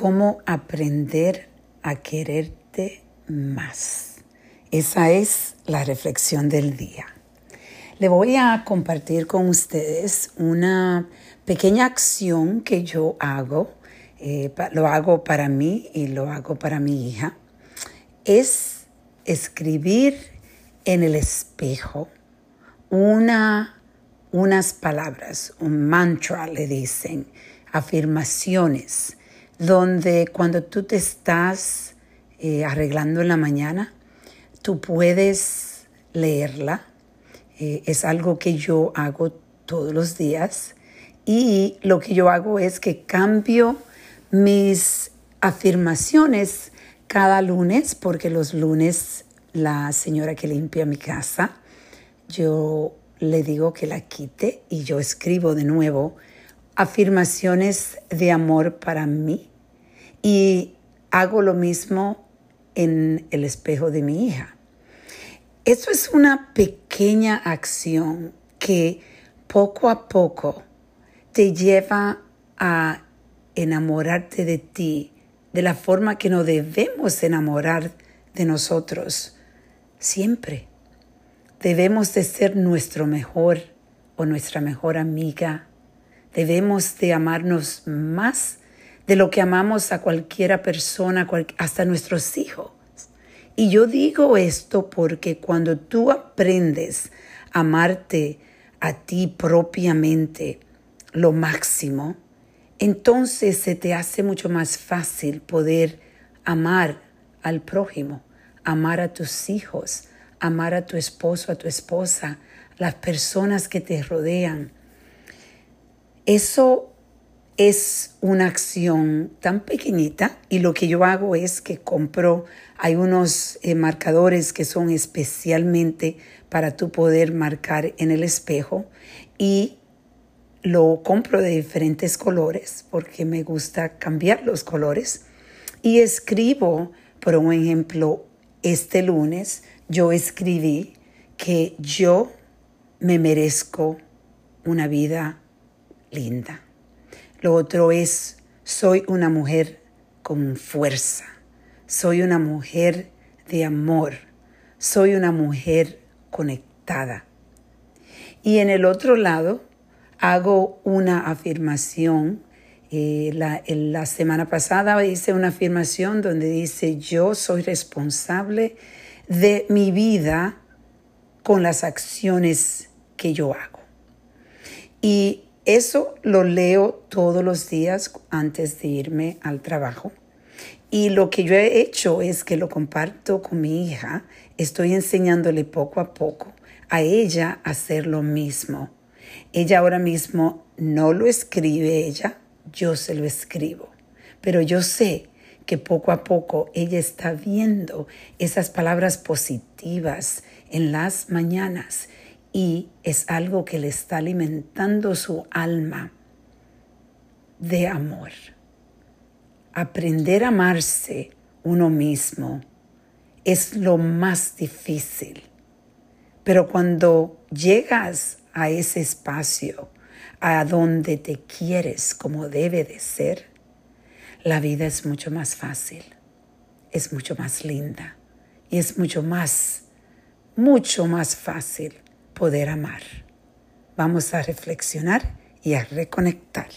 cómo aprender a quererte más. Esa es la reflexión del día. Le voy a compartir con ustedes una pequeña acción que yo hago. Eh, lo hago para mí y lo hago para mi hija. Es escribir en el espejo una, unas palabras, un mantra le dicen, afirmaciones, donde cuando tú te estás eh, arreglando en la mañana, tú puedes leerla. Eh, es algo que yo hago todos los días y lo que yo hago es que cambio mis afirmaciones cada lunes, porque los lunes la señora que limpia mi casa, yo le digo que la quite y yo escribo de nuevo afirmaciones de amor para mí y hago lo mismo en el espejo de mi hija. Eso es una pequeña acción que poco a poco te lleva a enamorarte de ti de la forma que no debemos enamorar de nosotros siempre. Debemos de ser nuestro mejor o nuestra mejor amiga. Debemos de amarnos más de lo que amamos a cualquiera persona, hasta nuestros hijos. Y yo digo esto porque cuando tú aprendes a amarte a ti propiamente lo máximo, entonces se te hace mucho más fácil poder amar al prójimo, amar a tus hijos, amar a tu esposo, a tu esposa, las personas que te rodean. Eso es una acción tan pequeñita y lo que yo hago es que compro, hay unos eh, marcadores que son especialmente para tú poder marcar en el espejo y lo compro de diferentes colores porque me gusta cambiar los colores y escribo, por un ejemplo, este lunes yo escribí que yo me merezco una vida linda. Lo otro es, soy una mujer con fuerza, soy una mujer de amor, soy una mujer conectada. Y en el otro lado, hago una afirmación. Eh, la, la semana pasada hice una afirmación donde dice, yo soy responsable de mi vida con las acciones que yo hago. Y eso lo leo todos los días antes de irme al trabajo. Y lo que yo he hecho es que lo comparto con mi hija. Estoy enseñándole poco a poco a ella a hacer lo mismo. Ella ahora mismo no lo escribe ella, yo se lo escribo. Pero yo sé que poco a poco ella está viendo esas palabras positivas en las mañanas y es algo que le está alimentando su alma de amor. Aprender a amarse uno mismo es lo más difícil, pero cuando llegas a ese espacio, a donde te quieres como debe de ser, la vida es mucho más fácil, es mucho más linda y es mucho más, mucho más fácil poder amar. Vamos a reflexionar y a reconectar.